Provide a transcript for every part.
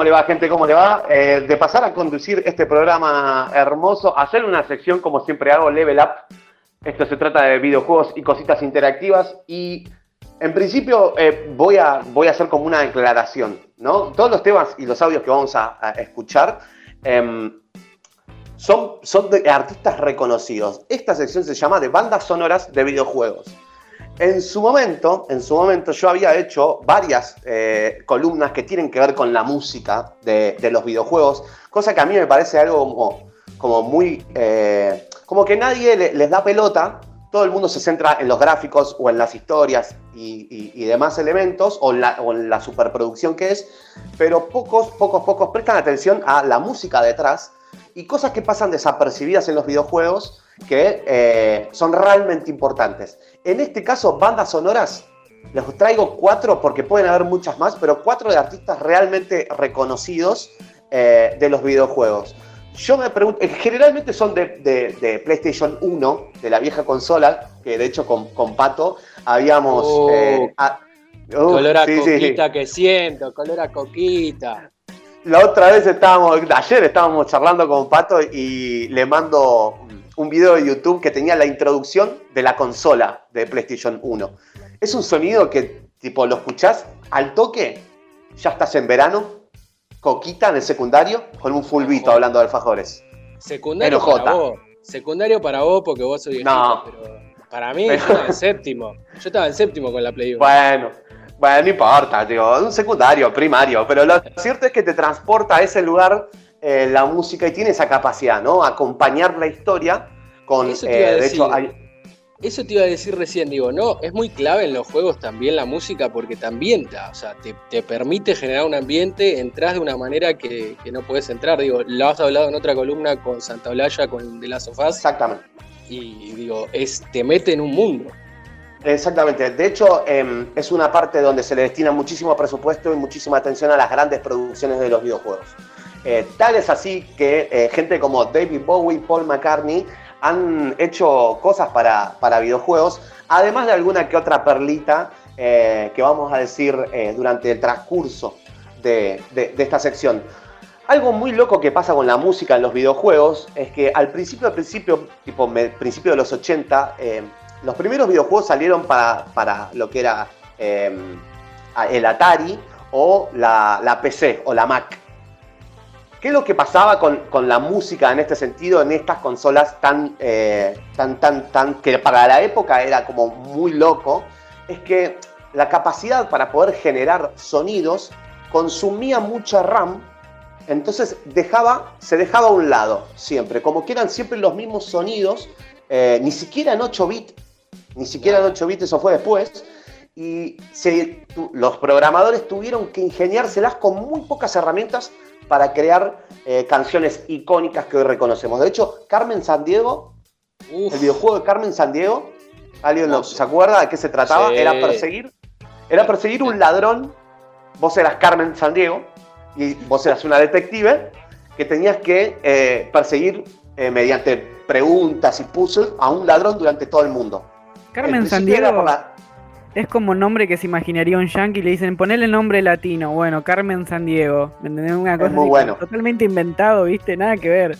¿Cómo le va, gente? ¿Cómo le va? Eh, de pasar a conducir este programa hermoso, hacer una sección, como siempre hago, Level Up. Esto se trata de videojuegos y cositas interactivas. Y en principio eh, voy, a, voy a hacer como una declaración, ¿no? Todos los temas y los audios que vamos a, escuchar em, son, son de artistas reconocidos. Esta sección se llama de bandas sonoras de videojuegos. En su momento, en su momento yo había hecho varias eh, columnas que tienen que ver con la música de, los videojuegos, cosa que a mí me parece algo como, muy... Eh, como que nadie le, les da pelota, todo el mundo se centra en los gráficos o en las historias y, demás elementos, o, o en la superproducción que es, pero pocos, pocos, pocos prestan atención a la música detrás y cosas que pasan desapercibidas en los videojuegos que eh, son realmente importantes. En este caso, bandas sonoras, les traigo cuatro porque pueden haber muchas más, pero cuatro de artistas realmente reconocidos eh, de los videojuegos. Yo me pregunto, generalmente son de, de, de, PlayStation 1, de la vieja consola, que de hecho con, con Pato habíamos... Oh, eh, a, uh, color a sí, coquita sí. que siento, color a coquita. La otra vez estábamos, ayer estábamos charlando con Pato y le mando un video de YouTube que tenía la introducción de la consola de PlayStation 1. Es un sonido que, tipo, lo escuchás al toque, ya estás en verano, coquita en el secundario, con un fulbito hablando de alfajores. Secundario para vos. Secundario para vos porque vos viejito, no. pero para mí pero... yo estaba en séptimo. Yo estaba en séptimo con la Play 1. Bueno, bueno, no importa, digo, un secundario, primario, pero lo cierto es que te transporta a ese lugar eh, la música y tiene esa capacidad, ¿no? Acompañar la historia con. Eso te iba a decir. De hecho, hay... Eso te iba a decir recién, digo, no, es muy clave en los juegos también la música porque te ambienta, o sea, te, te permite generar un ambiente, entras de una manera que, que, no puedes entrar, digo, lo has hablado en otra columna con Santa Olaya, con De las Sofás. Exactamente. Y digo, es, te mete en un mundo. Exactamente. De hecho, eh, es una parte donde se le destina muchísimo presupuesto y muchísima atención a las grandes producciones de los videojuegos. Eh, tal es así que eh, gente como David Bowie, Paul McCartney han hecho cosas para, para videojuegos, además de alguna que otra perlita eh, que vamos a decir durante el transcurso de, de, esta sección. Algo muy loco que pasa con la música en los videojuegos es que al principio, principio, tipo principio de los 80, eh, los primeros videojuegos salieron para, para lo que era el Atari o la, la PC o la Mac. ¿Qué es lo que pasaba con, con, la música en este sentido, en estas consolas tan, eh, tan, tan, tan, que para la época era como muy loco? Es que la capacidad para poder generar sonidos consumía mucha RAM, entonces dejaba, se dejaba a un lado siempre, como que eran siempre los mismos sonidos, eh, ni siquiera en 8 bits, ni siquiera en 8 bits, eso fue después, y se, los programadores tuvieron que ingeniárselas con muy pocas herramientas para crear eh, canciones icónicas que hoy reconocemos. De hecho, Carmen Sandiego, Uf. el videojuego de Carmen Sandiego, ¿alguien no, se acuerda de qué se trataba? Sí. Era perseguir, era perseguir un ladrón. Vos eras Carmen Sandiego y vos eras una detective que tenías que eh, perseguir eh, mediante preguntas y puzzles a un ladrón durante todo el mundo. Carmen Sandiego. La... Es como nombre que se imaginaría un yankee y le dicen ponele nombre latino. Bueno, Carmen San Diego. ¿Me entendés? Una cosa es muy bueno. totalmente inventado, ¿viste? Nada que ver.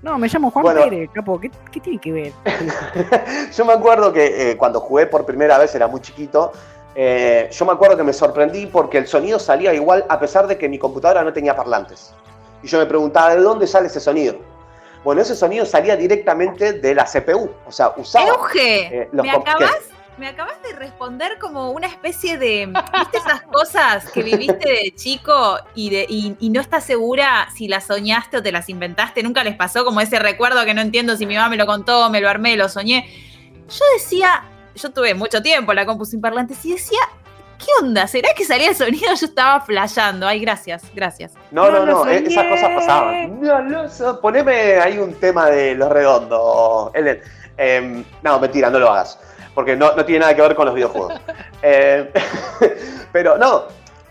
No, me llamo Juan bueno, Pérez, capo. ¿Qué, ¿Qué, tiene que ver? yo me acuerdo que eh, cuando jugué por primera vez, era muy chiquito, eh, yo me acuerdo que me sorprendí porque el sonido salía igual a pesar de que mi computadora no tenía parlantes. Y yo me preguntaba, ¿de dónde sale ese sonido? Bueno, ese sonido salía directamente de la CPU. O sea, usaba... Euge, eh, los ¿me acabas? Me acabas de responder como una especie de. ¿Viste esas cosas que viviste de chico y, de, y, y, no estás segura si las soñaste o te las inventaste? ¿Nunca les pasó como ese recuerdo que no entiendo si mi mamá me lo contó, me lo armé, lo soñé? Yo decía, yo tuve mucho tiempo la compu sin parlantes y decía. ¿Qué onda? ¿Será que salía el sonido? Yo estaba flasheando. Ay, gracias, gracias. No, no, no, no esas cosas pasaban. No, no, poneme ahí un tema de los redondos, Ellen. Eh, no, mentira, no lo hagas porque no, no, tiene nada que ver con los videojuegos. eh, pero no,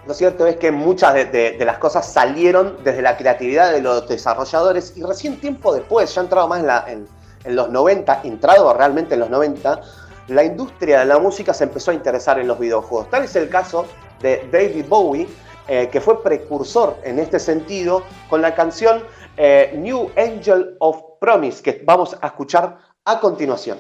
lo cierto es que muchas de, de, de, las cosas salieron desde la creatividad de los desarrolladores y recién tiempo después, ya entrado más en, la, en, en los 90, entrado realmente en los 90, la industria de la música se empezó a interesar en los videojuegos. Tal es el caso de David Bowie, eh, que fue precursor en este sentido con la canción eh, New Angel of Promise, que vamos a escuchar a continuación.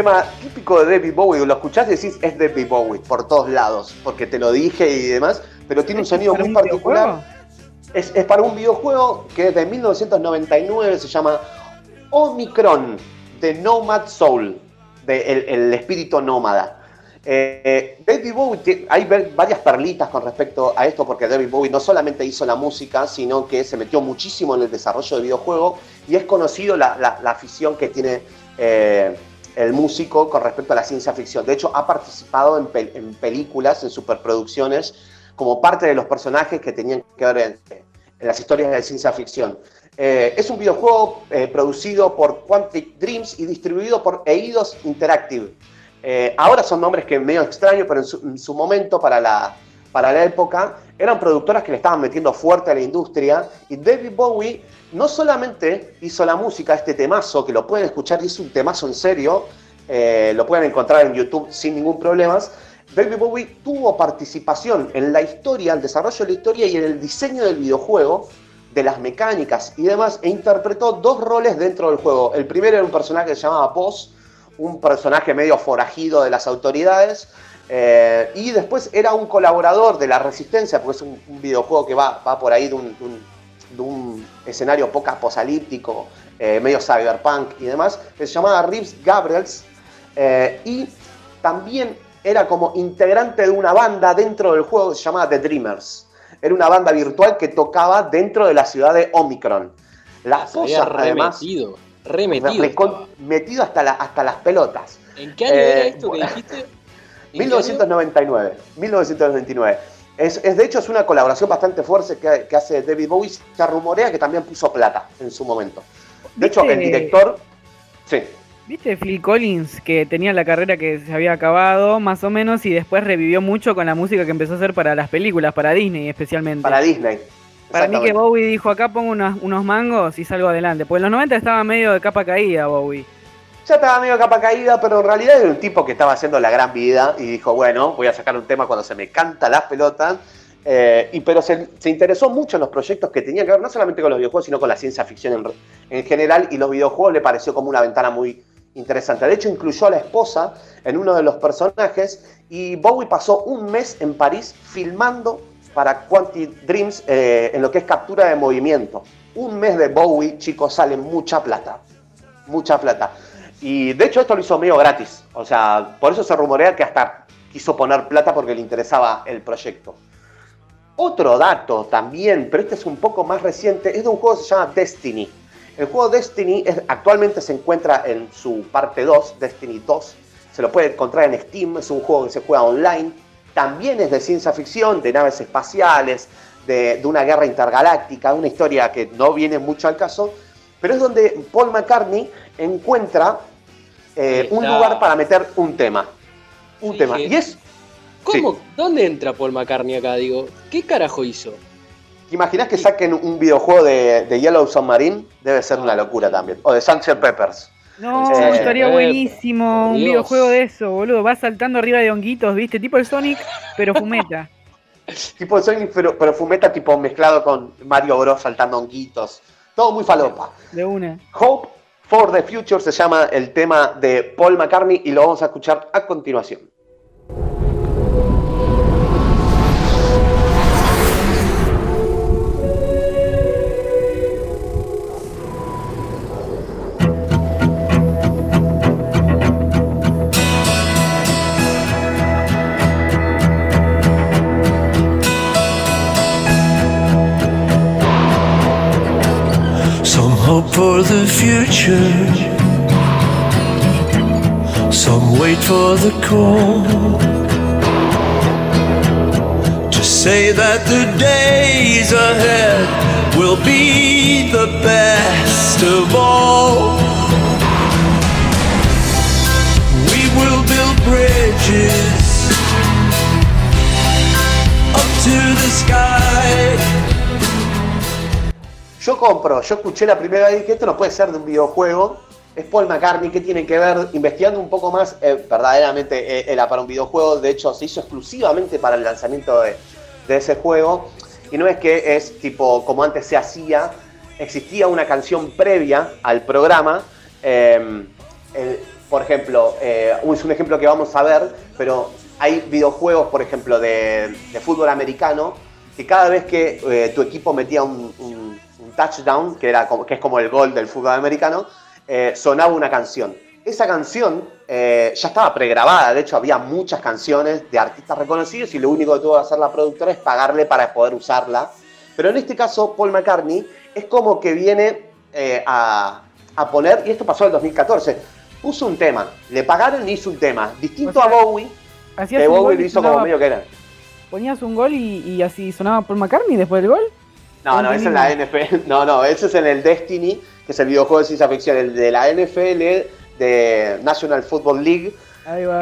Tema típico de David Bowie, lo escuchás y decís es David Bowie por todos lados, porque te lo dije y demás, pero tiene un sonido muy particular. Es, para un videojuego que es de 1999, se llama Omicron, de Nomad Soul, de el, espíritu nómada. Eh, David Bowie, hay varias perlitas con respecto a esto, porque David Bowie no solamente hizo la música, sino que se metió muchísimo en el desarrollo de videojuegos y es conocido la, afición que tiene eh, el músico con respecto a la ciencia ficción. De hecho, ha participado en, películas, en superproducciones, como parte de los personajes que tenían que ver en, las historias de ciencia ficción. Eh, es un videojuego eh, producido por Quantic Dreams y distribuido por Eidos Interactive. Eh, ahora son nombres que medio extraños, pero en su, momento, para la, para la época, eran productoras que le estaban metiendo fuerte a la industria y David Bowie no solamente hizo la música, este temazo, que lo pueden escuchar es un temazo en serio, eh, lo pueden encontrar en YouTube sin ningún problema. David Bowie tuvo participación en la historia, el desarrollo de la historia y en el diseño del videojuego, de las mecánicas y demás, e interpretó dos roles dentro del juego. El primero era un personaje que se llamaba Boss, un personaje medio forajido de las autoridades, eh, y después era un colaborador de la Resistencia, porque es un, videojuego que va, va por ahí de un de un escenario poco apocalíptico, eh, medio cyberpunk y demás, que se llamaba Reeves Gabriels, eh, y también era como integrante de una banda dentro del juego que se llamaba The Dreamers. Era una banda virtual que tocaba dentro de la ciudad de Omicron. Las cosas, además. Remetido. metido hasta, la, hasta las pelotas. ¿En qué año era esto que dijiste? 1999. 1999. Es, de hecho, es una colaboración bastante fuerte que, hace David Bowie. Se rumorea que también puso plata en su momento. De hecho, el director. Sí. ¿Viste Phil Collins que tenía la carrera que se había acabado, más o menos, y después revivió mucho con la música que empezó a hacer para las películas, para Disney especialmente? Para Disney. Para mí que Bowie dijo, acá pongo unos, unos mangos y salgo adelante. Pues en los 90 estaba medio de capa caída Bowie ya estaba medio capa caída, pero en realidad era un tipo que estaba haciendo la gran vida y dijo, bueno, voy a sacar un tema cuando se me canta las pelotas. Eh, y, pero se, interesó mucho en los proyectos que tenían que ver no solamente con los videojuegos, sino con la ciencia ficción en, general, y los videojuegos le pareció como una ventana muy interesante. De hecho, incluyó a la esposa en uno de los personajes, y Bowie pasó un mes en París filmando para Quantic Dreams eh, en lo que es captura de movimiento. Un mes de Bowie, chicos, sale mucha plata. Mucha plata. Y de hecho esto lo hizo medio gratis. O sea, por eso se rumorea que hasta quiso poner plata porque le interesaba el proyecto. Otro dato también, pero este es un poco más reciente, es de un juego que se llama Destiny. El juego Destiny actualmente se encuentra en su parte 2, Destiny 2. Se lo puede encontrar en Steam, es un juego que se juega online. También es de ciencia ficción, de naves espaciales, de, una guerra intergaláctica, una historia que no viene mucho al caso, pero es donde Paul McCartney encuentra eh, un lugar para meter un tema. Un tema. Y es. ¿Cómo? ¿Dónde entra Paul McCartney acá? Digo, ¿qué carajo hizo? ¿Te imaginas que saquen un videojuego de, Yellow Submarine? Debe ser una locura también. O de Sunset Peppers. No, eh, estaría buenísimo. Un videojuego de eso, boludo. Va saltando arriba de honguitos, ¿viste? Tipo el Sonic, pero fumeta. tipo el Sonic, pero, pero fumeta, tipo mezclado con Mario Bros. saltando honguitos. Todo muy falopa. De una. Hope For the Future se llama el tema de Paul McCartney y lo vamos a escuchar a continuación. Future. Some wait for the call to say that the days ahead will be the best of all. We will build bridges up to the sky. Yo compro, yo escuché la primera vez y dije, esto no puede ser de un videojuego. Es Paul McCartney, ¿qué tiene que ver? Investigando un poco más, eh, verdaderamente eh, era para un videojuego. De hecho, se hizo exclusivamente para el lanzamiento de, ese juego. Y no es que es tipo como antes se hacía, existía una canción previa al programa. el- por ejemplo, eh, es un ejemplo que vamos a ver, pero hay videojuegos, por ejemplo, de, fútbol americano, que cada vez que eh, tu equipo metía un- un touchdown, que, era como, que es como el gol del fútbol americano, eh, sonaba una canción. Esa canción eh, ya estaba pregrabada, de hecho había muchas canciones de artistas reconocidos y lo único que tuvo que hacer la productora es pagarle para poder usarla. Pero en este caso, Paul McCartney es como que viene eh, a, a poner, y esto pasó en el 2014, puso un tema, le pagaron y hizo un tema, distinto O sea, a Bowie, que Bowie lo hizo como medio que era. Ponías un gol y, y así sonaba Paul McCartney después del gol. No, no, ese es en la NFL. No, no, ese es en el Destiny, que es el videojuego de ciencia ficción, el de la NFL, de National Football League,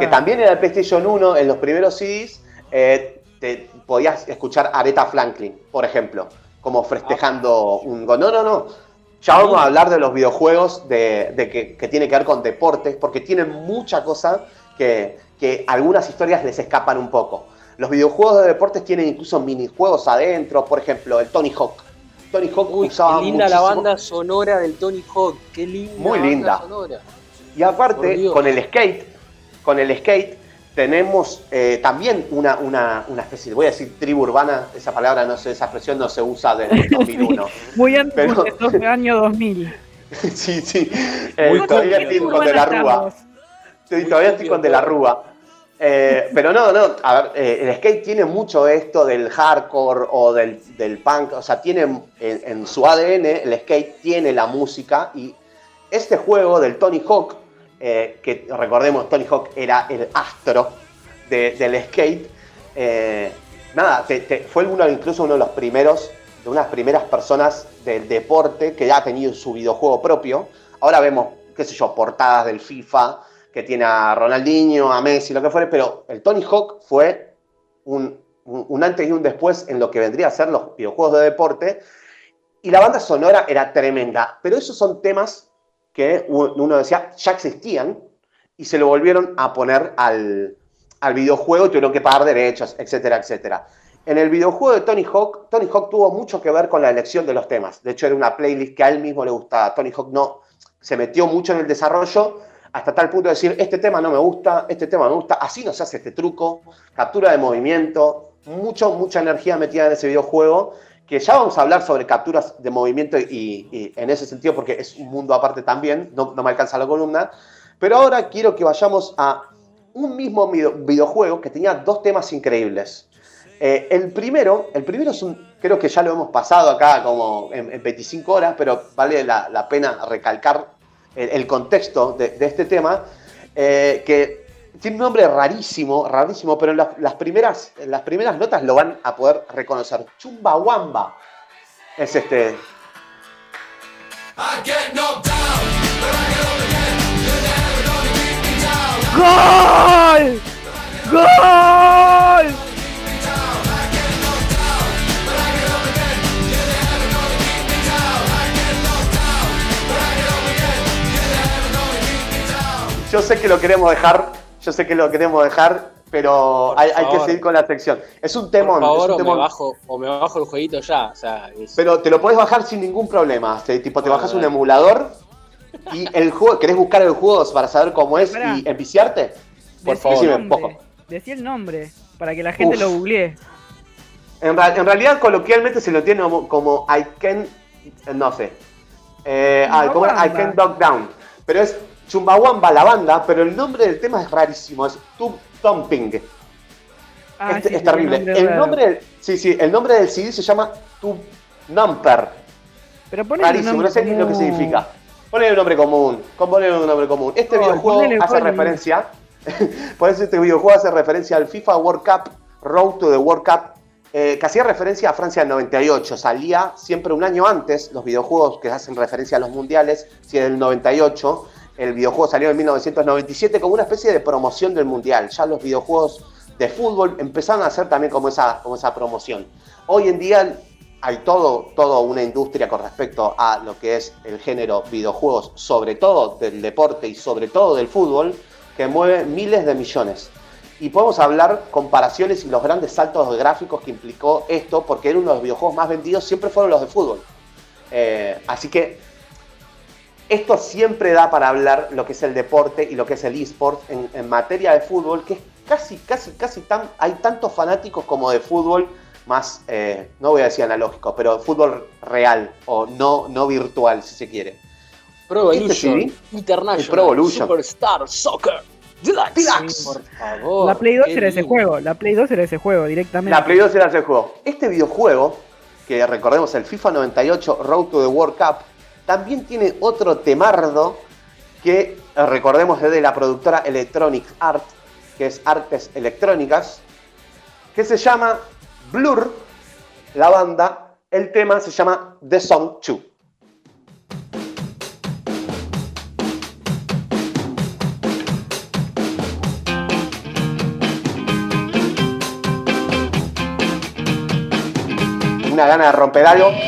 que también era el PlayStation 1, en los primeros CDs, eh, te podías escuchar a Aretha Franklin, por ejemplo, como festejando un gol. No, no, no. Ya vamos a hablar de los videojuegos de, de que, que tiene que ver con deportes, porque tienen mucha cosa que, que algunas historias les escapan un poco. Los videojuegos de deportes tienen incluso minijuegos adentro, por ejemplo, el Tony Hawk. Tony Hawk Uy, usaba qué linda la banda sonora del Tony Hawk. Qué linda. Muy banda linda. sonora. Y aparte, con el skate, con el skate tenemos eh, también una, una, una especie, voy a decir tribu urbana, esa palabra, no sé, esa expresión no se usa desde el 2001. Muy antes Pero- de los años 2000. sí, sí. Eh, Muy todavía estoy con de la rúa. Sí, todavía estoy con de la rúa. Eh, pero no, no, a ver, eh, el skate tiene mucho esto del hardcore o del, del punk, o sea, tiene en, su ADN, el skate tiene la música y este juego del Tony Hawk, eh, que recordemos, Tony Hawk era el astro de- del skate, nada, fue uno, incluso uno de los primeros, de unas primeras personas del deporte que ya ha tenido su videojuego propio. Ahora vemos, qué sé yo, portadas del FIFA, que tiene a Ronaldinho, a Messi, lo que fuere, pero el Tony Hawk fue un, antes y un después en lo que vendría a ser los videojuegos de deporte. Y la banda sonora era tremenda, pero esos son temas que uno decía ya existían y se lo volvieron a poner al, al videojuego y tuvieron que pagar derechos, etcétera, etcétera. En el videojuego de Tony Hawk, Tony Hawk tuvo mucho que ver con la elección de los temas. De hecho, era una playlist que a él mismo le gustaba. Tony Hawk no se metió mucho en el desarrollo hasta tal punto de decir, este tema no me gusta, este tema me gusta, así no se hace este truco, captura de movimiento, mucho, mucha energía metida en ese videojuego, que ya vamos a hablar sobre capturas de movimiento y, en ese sentido, porque es un mundo aparte también, no, me alcanza la columna, pero ahora quiero que vayamos a un mismo video- videojuego que tenía dos temas increíbles. Eh, el primero, el primero es un, creo que ya lo hemos pasado acá como en, en 25 horas, pero vale la pena recalcar el, contexto de, este tema, eh, que tiene un nombre rarísimo, rarísimo, pero en las, primeras, las primeras notas lo van a poder reconocer. Chumbawamba es este. ¡Gol! ¡Gol! Yo sé que lo queremos dejar, yo sé que lo queremos dejar, pero hay, hay que seguir con la sección. Es un Por temón, favor, es un o me, temón. bajo, o me bajo el jueguito ya. O sea, es- Pero te lo podés bajar sin ningún problema. Tipo, te Ah, bajas un emulador y el juego, querés buscar el juego para saber cómo es y enviciarte. Por Decí favor, el decime, nombre. poco. Decí el nombre para que la gente Uf. lo googlee. En, ra- en realidad, coloquialmente se lo tiene como, como I can. No sé. Eh, ah, ¿cómo era? I can dog down. Pero es Chumbawamba la banda, pero el nombre del tema es rarísimo. Es Tube Thumping. Ah, es, sí, es sí, terrible. nombre El nombre, del- sí, sí, el nombre del CD se llama Tube Numper. Pero Rarísimo, no sé ni lo que significa. Ponle un nombre común. Ponle un nombre común. Este No, videojuego hace referencia. por eso este videojuego hace referencia al FIFA World Cup, Road to the World Cup, eh, que hacía referencia a Francia del 98. Salía siempre un año antes los videojuegos que hacen referencia a los mundiales, si es del 98. El videojuego salió en 1997 como una especie de promoción del mundial. Ya los videojuegos de fútbol empezaron a hacer también como esa, como esa promoción. Hoy en día hay todo, una industria con respecto a lo que es el género videojuegos, sobre todo del deporte y sobre todo del fútbol, que mueve miles de millones. Y podemos hablar comparaciones y los grandes saltos gráficos que implicó esto, porque era uno de los videojuegos más vendidos, siempre fueron los de fútbol. Eh, así que esto siempre da para hablar lo que es el deporte y lo que es el eSport en, en materia de fútbol, que es casi, casi, casi tan. Hay tantos fanáticos como de fútbol, más, eh, no voy a decir analógico, pero fútbol real o no, no virtual, si se quiere. Pro Este Evolution sí, International el Pro Evolution. Superstar Soccer Deluxe. Deluxe. Por favor. La Play 2 qué era ese lindo. juego, la Play 2 era ese juego directamente. La Play 2 era ese juego. Este videojuego, que recordemos el FIFA 98 Road to the World Cup, también tiene otro temardo que eh, recordemos es de la productora Electronic Art, que es Artes Electrónicas, que se llama Blur, la banda, el tema se llama The Song 2. Una gana de romper algo.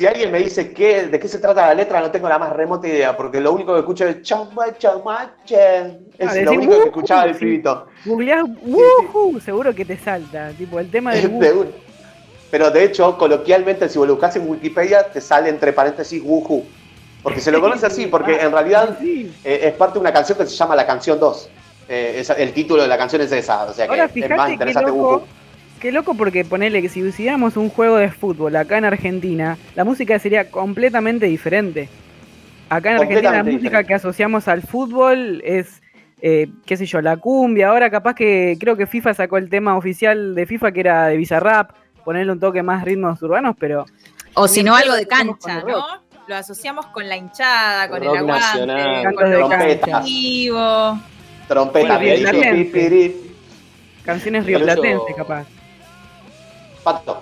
Si alguien me dice qué, de qué se trata la letra, no tengo la más remota idea, porque lo único que escucho es chamba, chamache. Es Ah, lo único que escuchaba el sí. pibito. Googleás, "Woohoo", seguro que te salta. Tipo, el tema del De Pero de hecho, coloquialmente, si vos lo buscas en Wikipedia, te sale entre paréntesis Woohoo. Porque se lo conoce así, porque en realidad Sí. eh, es parte de una canción que se llama La Canción 2. Eh, el título de la canción es esa, o sea que Ahora es más interesante loco, Woohoo. Qué loco porque ponele que si hiciéramos un juego de fútbol acá en Argentina, la música sería completamente diferente. Acá en Argentina la música diferente. que asociamos al fútbol es, eh, qué sé yo, la cumbia. Ahora capaz que creo que FIFA sacó el tema oficial de FIFA que era de Bizarrap, ponerle un toque más ritmos urbanos, pero O si no, algo de cancha, el ¿no? Lo asociamos con la hinchada, con Rock el aguante, nacional. Con cancha. competitivo. Trompeta, Bueno, canciones rioplatenses capaz. Pato.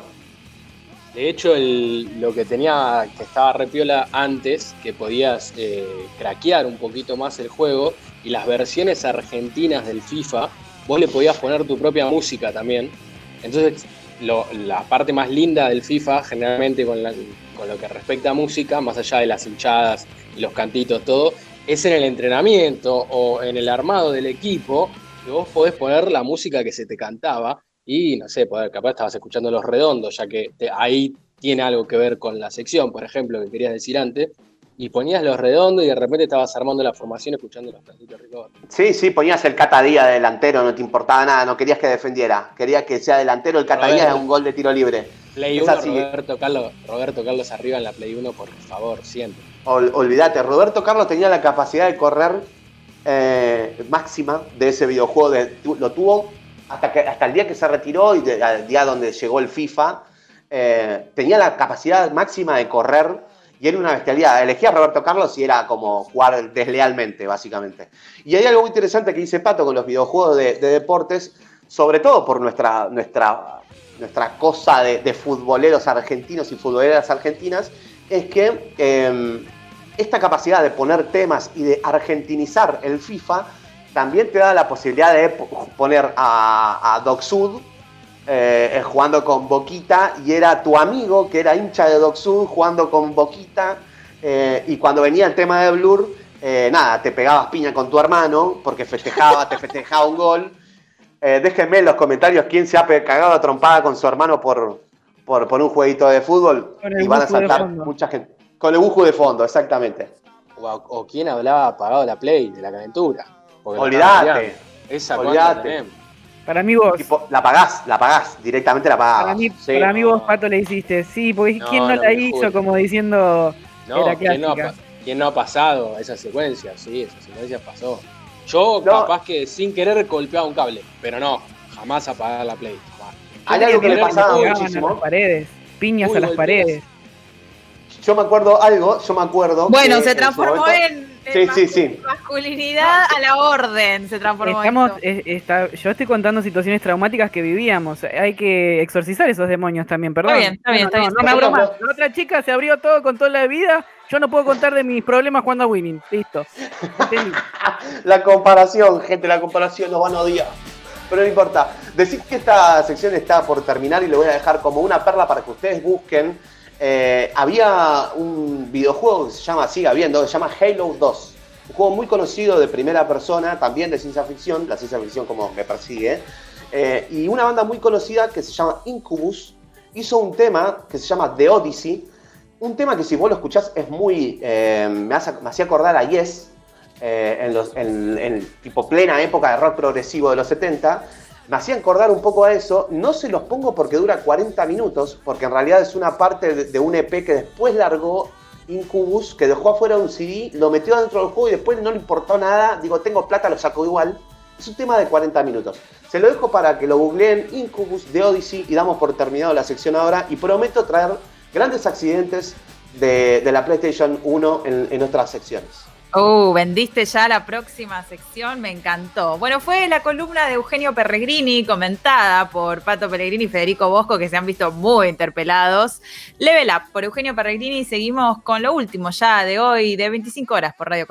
De hecho, lo que tenía, que estaba repiola antes, que podías eh, craquear un poquito más el juego, y las versiones argentinas del FIFA, vos le podías poner tu propia música también. Entonces, la parte más linda del FIFA, generalmente con, con lo que respecta a música, más allá de las hinchadas y los cantitos, todo, es en el entrenamiento o en el armado del equipo, que vos podés poner la música que se te cantaba y no sé, poder, capaz estabas escuchando Los Redondos, ya que te- ahí tiene algo que ver con la sección, por ejemplo, que querías decir antes, y ponías Los Redondos y de repente estabas armando la formación escuchando los platitos Ricobar. Sí, sí, ponías el catadía de delantero, no te importaba nada, no querías que defendiera. Querías que sea delantero, el catadía era un gol de tiro libre. Play Es 1, así. Roberto Carlos, Roberto Carlos arriba en la Play 1, por favor, siempre. Ol- olvídate, Roberto Carlos tenía la capacidad de correr eh, máxima de ese videojuego, de- lo tuvo hasta, que, hasta el día que se retiró y de- al día donde llegó el FIFA, eh, tenía la capacidad máxima de correr y era una bestialidad. Elegía a Roberto Carlos y era como jugar deslealmente, básicamente. Y hay algo muy interesante que dice Pato con los videojuegos de, de deportes, sobre todo por nuestra, nuestra, nuestra cosa de, futboleros argentinos y futboleras argentinas, es que eh, esta capacidad de poner temas y de argentinizar el FIFA también te da la posibilidad de po- poner a, a Doc Sud eh, eh, jugando con Boquita y era tu amigo que era hincha de Doc Sud jugando con Boquita eh, y cuando venía el tema de Blur, eh, nada, te pegabas piña con tu hermano porque festejaba, te festejaba un gol. Eh, déjenme en los comentarios quién se ha cagado a trompada con su hermano por, por, por un jueguito de fútbol y van a saltar mucha gente. Con el bujo de fondo, exactamente. O, o quién hablaba apagado la Play de la calentura. Olvídate. Esa olvídate. Para mí vos. Tipo, la pagás, la pagás, directamente la pagás. Para mí, Sí. para mí vos, Pato, le hiciste. Sí, porque No, ¿quién no, no la hizo? Como diciendo. No, Era ¿quién no, ha, clásica. pa- quién no ha pasado esa secuencia? Sí, esa secuencia pasó. Yo No. capaz que sin querer golpeaba un cable, pero no, jamás apagar la Play. jamás. Hay algo que le pasaba a muchísimo. las paredes. Piñas Uy, a las golpeas. paredes. Yo me acuerdo algo, yo me acuerdo. Bueno, se transformó en Sí, sí, sí. masculinidad a la orden. Se transformó Estamos, esto. es- está- yo estoy contando situaciones traumáticas que vivíamos. Hay que exorcizar esos demonios también, perdón. bien, está bien, No, está no, bien. no Por más. ejemplo- La otra chica se abrió todo con toda la vida. Yo no puedo contar de mis problemas jugando a Winning. Listo. Entendí. La comparación, gente, la comparación nos van a odiar. Pero no importa. Decir que esta sección está por terminar y lo voy a dejar como una perla para que ustedes busquen. Eh, había un videojuego que se llama, sigue habiendo, se llama Halo 2. Un juego muy conocido de primera persona, también de ciencia ficción. La ciencia ficción como me persigue. Eh, y una banda muy conocida que se llama Incubus hizo un tema que se llama The Odyssey. Un tema que si vos lo escuchás es muy... eh, me, hace- me hacía acordar a Yes, en, los, tipo plena época de rock progresivo de los 70, me hacía acordar un poco a eso. No se los pongo porque dura 40 minutos, porque en realidad es una parte de, un EP que después largó Incubus, que dejó afuera un CD, lo metió dentro del juego y después no le importó nada. Digo, tengo plata, lo saco igual. Es un tema de 40 minutos. Se lo dejo para que lo googleen Incubus de Odyssey y damos por terminado la sección ahora. Y prometo traer grandes accidentes de, de la PlayStation 1 en, en otras secciones. Uh, vendiste ya la próxima sección, me encantó. Bueno, fue la columna de Eugenio Perregrini, comentada por Pato Pellegrini y Federico Bosco, que se han visto muy interpelados. Level Up por Eugenio Perregrini, seguimos con lo último ya de hoy, de 25 horas por Radio